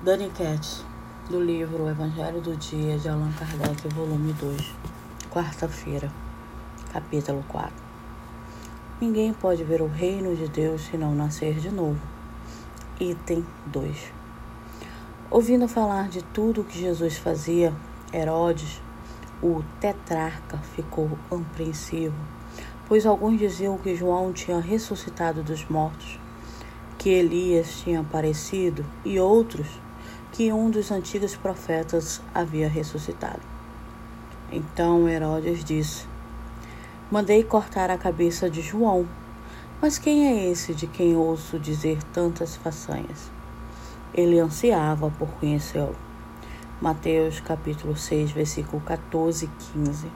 Dani Katz, do livro Evangelho do Dia de Allan Kardec, volume 2, quarta-feira, capítulo 4. Ninguém pode ver o reino de Deus se não nascer de novo. Item 2. Ouvindo falar de tudo o que Jesus fazia, Herodes, o tetrarca, ficou apreensivo, pois alguns diziam que João tinha ressuscitado dos mortos, que Elias tinha aparecido e outros que um dos antigos profetas havia ressuscitado. Então Herodes disse: Mandei cortar a cabeça de João, mas quem é esse de quem ouço dizer tantas façanhas? Ele ansiava por conhecê-lo. Mateus capítulo 6, versículo 14 e 15.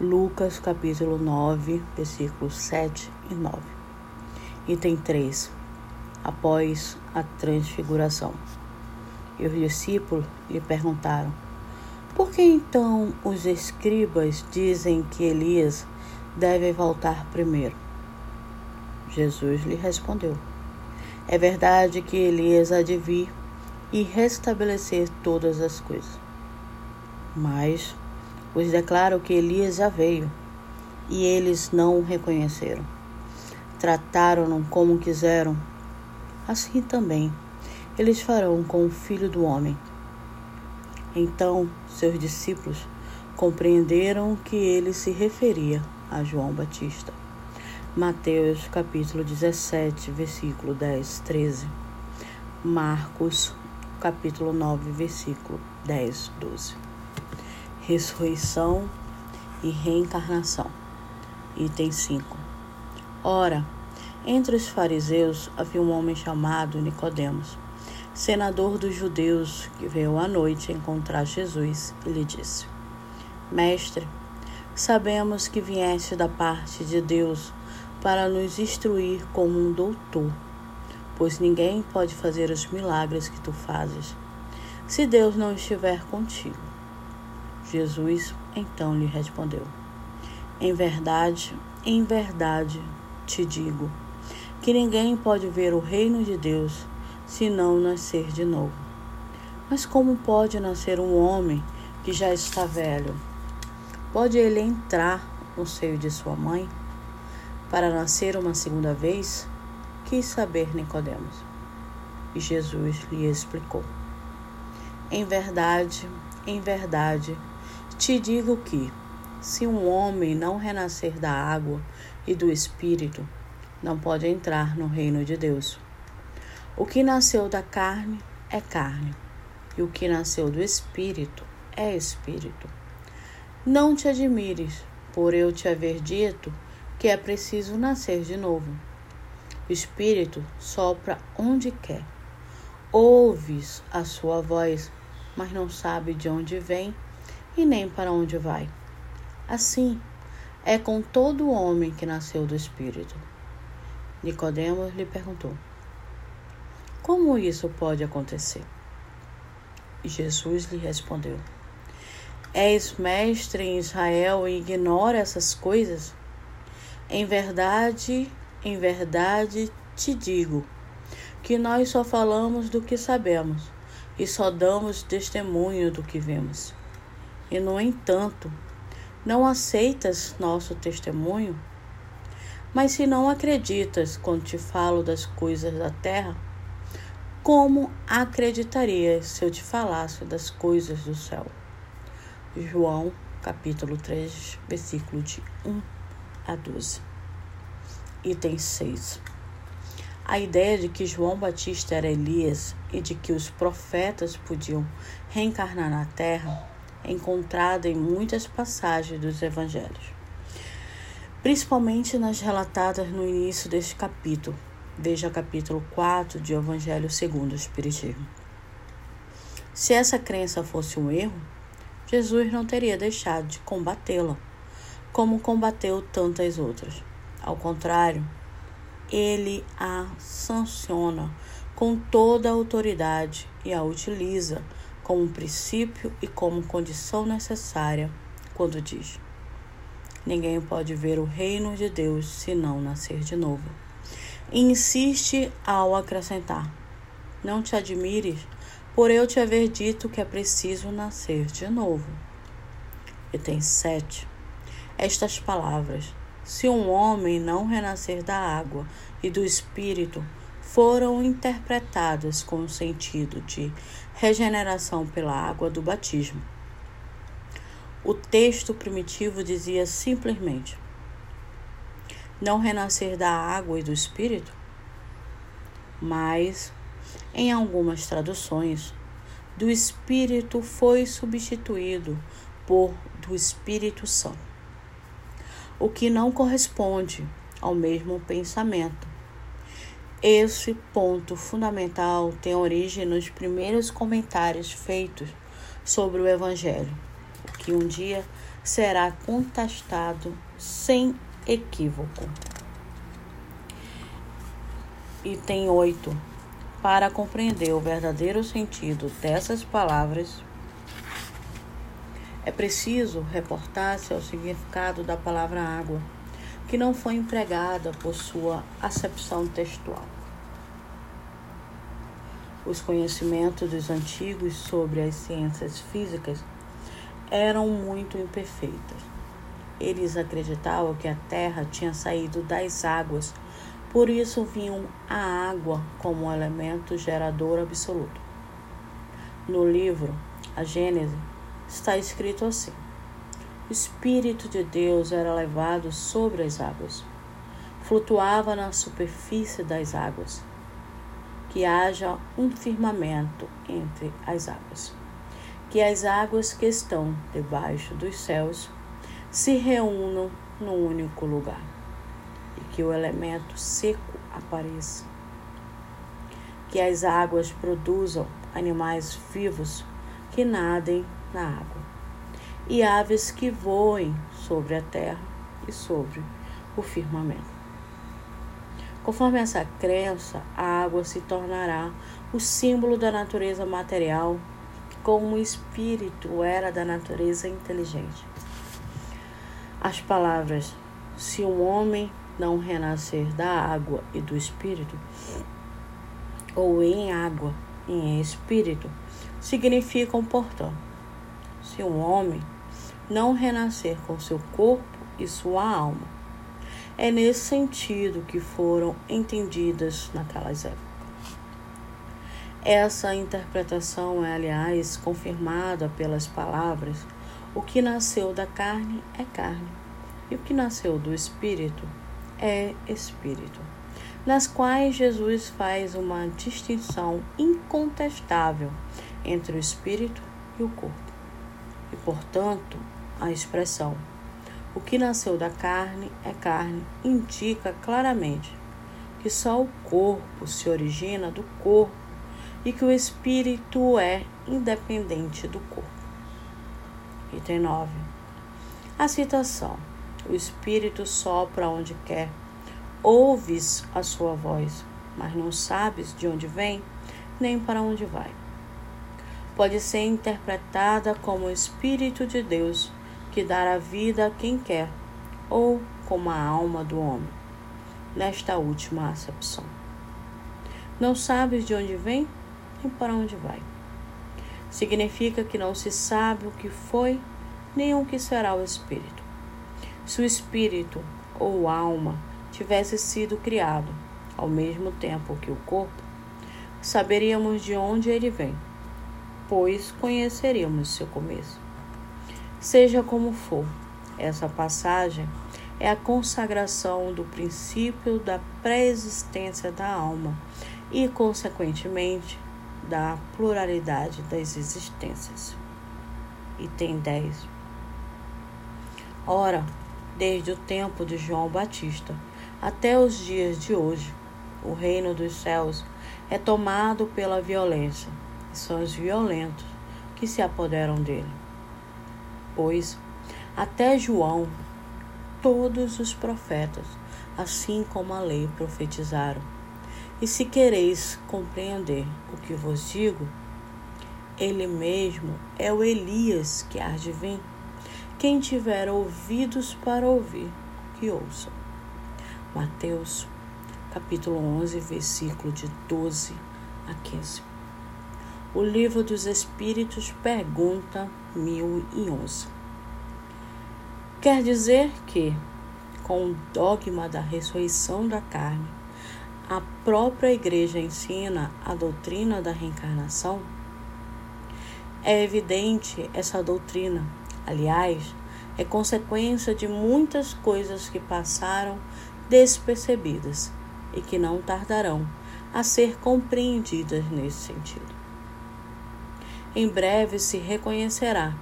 Lucas capítulo 9, versículos 7 e 9. Item 3. Após a transfiguração. E os discípulos lhe perguntaram: Por que então os escribas dizem que Elias deve voltar primeiro? Jesus lhe respondeu: É verdade que Elias há de vir e restabelecer todas as coisas. Mas os declaro que Elias já veio e eles não o reconheceram. Trataram-no como quiseram. Assim também eles farão com o filho do homem. Então seus discípulos compreenderam que ele se referia a João Batista. Mateus capítulo 17, versículo 10, 13. Marcos capítulo 9, versículo 10, 12. Ressurreição e reencarnação. Item 5. Ora, entre os fariseus havia um homem chamado Nicodemos senador dos judeus, que veio à noite encontrar Jesus e lhe disse: Mestre, sabemos que vieste da parte de Deus para nos instruir como um doutor, pois ninguém pode fazer os milagres que tu fazes, se Deus não estiver contigo. Jesus então lhe respondeu: Em verdade, em verdade te digo, que ninguém pode ver o reino de Deus se não nascer de novo. Mas como pode nascer um homem que já está velho? Pode ele entrar no seio de sua mãe para nascer uma segunda vez? Quis saber Nicodemos. E Jesus lhe explicou: Em verdade, em verdade, te digo que, se um homem não renascer da água e do espírito, não pode entrar no reino de Deus. O que nasceu da carne é carne, e o que nasceu do espírito é espírito. Não te admires por eu te haver dito que é preciso nascer de novo. O espírito sopra onde quer. Ouves a sua voz, mas não sabe de onde vem e nem para onde vai. Assim é com todo homem que nasceu do espírito. Nicodemos lhe perguntou: como isso pode acontecer? Jesus lhe respondeu: És mestre em Israel e ignora essas coisas? Em verdade, em verdade te digo que nós só falamos do que sabemos e só damos testemunho do que vemos. E, no entanto, não aceitas nosso testemunho? Mas se não acreditas quando te falo das coisas da terra, como acreditarias se eu te falasse das coisas do céu? João, capítulo 3, versículo de 1 a 12. Item 6. A ideia de que João Batista era Elias e de que os profetas podiam reencarnar na terra é encontrada em muitas passagens dos evangelhos, principalmente nas relatadas no início deste capítulo, Veja capítulo 4 de Evangelho segundo o Espiritismo. Se essa crença fosse um erro, Jesus não teria deixado de combatê-la, como combateu tantas outras. Ao contrário, ele a sanciona com toda a autoridade e a utiliza como princípio e como condição necessária quando diz: Ninguém pode ver o reino de Deus se não nascer de novo insiste ao acrescentar: Não te admires por eu te haver dito que é preciso nascer de novo. Item 7. Estas palavras: Se um homem não renascer da água e do espírito, foram interpretadas com o sentido de regeneração pela água do batismo. O texto primitivo dizia simplesmente: não renascer da água e do espírito? Mas, em algumas traduções, do espírito foi substituído por do Espírito Santo, o que não corresponde ao mesmo pensamento. Esse ponto fundamental tem origem nos primeiros comentários feitos sobre o Evangelho, que um dia será contestado sem equívoco. Item 8. Para compreender o verdadeiro sentido dessas palavras, é preciso reportar-se ao significado da palavra água, que não foi empregada por sua acepção textual. Os conhecimentos dos antigos sobre as ciências físicas eram muito imperfeitos eles acreditavam que a terra tinha saído das águas, por isso viam a água como um elemento gerador absoluto. No livro A Gênese está escrito assim: O Espírito de Deus era levado sobre as águas, flutuava na superfície das águas, que haja um firmamento entre as águas, que as águas que estão debaixo dos céus se reúnam num único lugar e que o elemento seco apareça. Que as águas produzam animais vivos que nadem na água e aves que voem sobre a terra e sobre o firmamento. Conforme essa crença, a água se tornará o símbolo da natureza material, como o espírito era da natureza inteligente. As palavras: se um homem não renascer da água e do espírito, ou em água e em espírito, significam, portanto, se um homem não renascer com seu corpo e sua alma. É nesse sentido que foram entendidas naquelas épocas. Essa interpretação é, aliás, confirmada pelas palavras o que nasceu da carne é carne, e o que nasceu do espírito é espírito, nas quais Jesus faz uma distinção incontestável entre o espírito e o corpo. E, portanto, a expressão o que nasceu da carne é carne indica claramente que só o corpo se origina do corpo e que o espírito é independente do corpo. Item 9. A citação: O Espírito sopra onde quer. Ouves a sua voz, mas não sabes de onde vem nem para onde vai. Pode ser interpretada como o Espírito de Deus que a vida a quem quer, ou como a alma do homem, nesta última acepção. Não sabes de onde vem nem para onde vai significa que não se sabe o que foi nem o que será o espírito. Se o espírito ou alma tivesse sido criado ao mesmo tempo que o corpo, saberíamos de onde ele vem, pois conheceríamos seu começo. Seja como for, essa passagem é a consagração do princípio da pré-existência da alma e, consequentemente, da pluralidade das existências. Item 10. Ora, desde o tempo de João Batista até os dias de hoje, o reino dos céus é tomado pela violência, e são os violentos que se apoderam dele. Pois, até João, todos os profetas, assim como a lei, profetizaram e se quereis compreender o que vos digo, ele mesmo é o Elias que há de vir. Quem tiver ouvidos para ouvir, que ouça. Mateus, capítulo 11, versículo de 12 a 15. O Livro dos Espíritos, pergunta 1011. Quer dizer que, com o dogma da ressurreição da carne, a própria Igreja ensina a doutrina da reencarnação? É evidente essa doutrina, aliás, é consequência de muitas coisas que passaram despercebidas e que não tardarão a ser compreendidas nesse sentido. Em breve se reconhecerá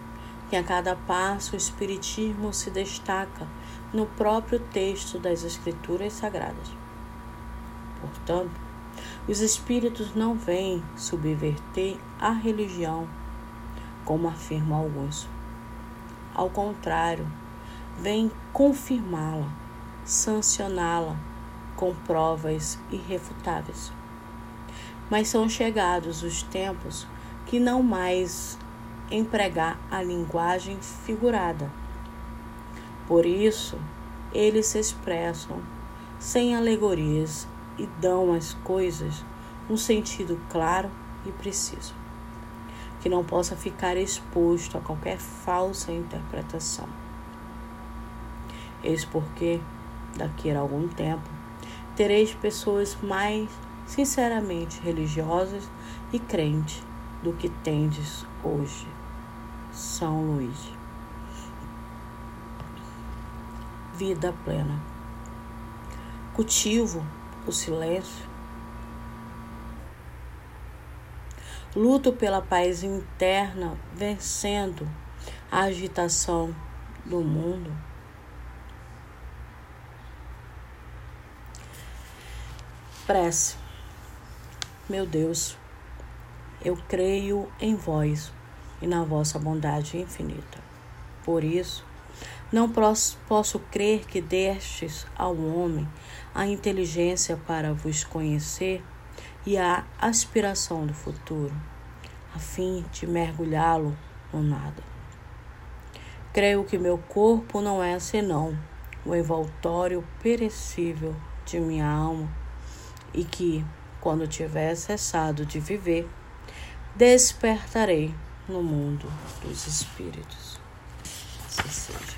que a cada passo o Espiritismo se destaca no próprio texto das Escrituras Sagradas. Portanto, os Espíritos não vêm subverter a religião, como afirmam alguns. Ao contrário, vêm confirmá-la, sancioná-la com provas irrefutáveis. Mas são chegados os tempos que não mais empregar a linguagem figurada. Por isso, eles se expressam sem alegorias e dão às coisas um sentido claro e preciso, que não possa ficar exposto a qualquer falsa interpretação. Eis porque, daqui a algum tempo, tereis pessoas mais sinceramente religiosas e crentes do que tendes hoje. São Luís. Vida plena. Cultivo o silêncio. Luto pela paz interna, vencendo a agitação do mundo. Prece. Meu Deus, eu creio em vós e na vossa bondade infinita. Por isso, não posso crer que destes ao homem a inteligência para vos conhecer e a aspiração do futuro, a fim de mergulhá-lo no nada. Creio que meu corpo não é senão o envoltório perecível de minha alma e que, quando tiver cessado de viver, despertarei no mundo dos espíritos. Assim seja.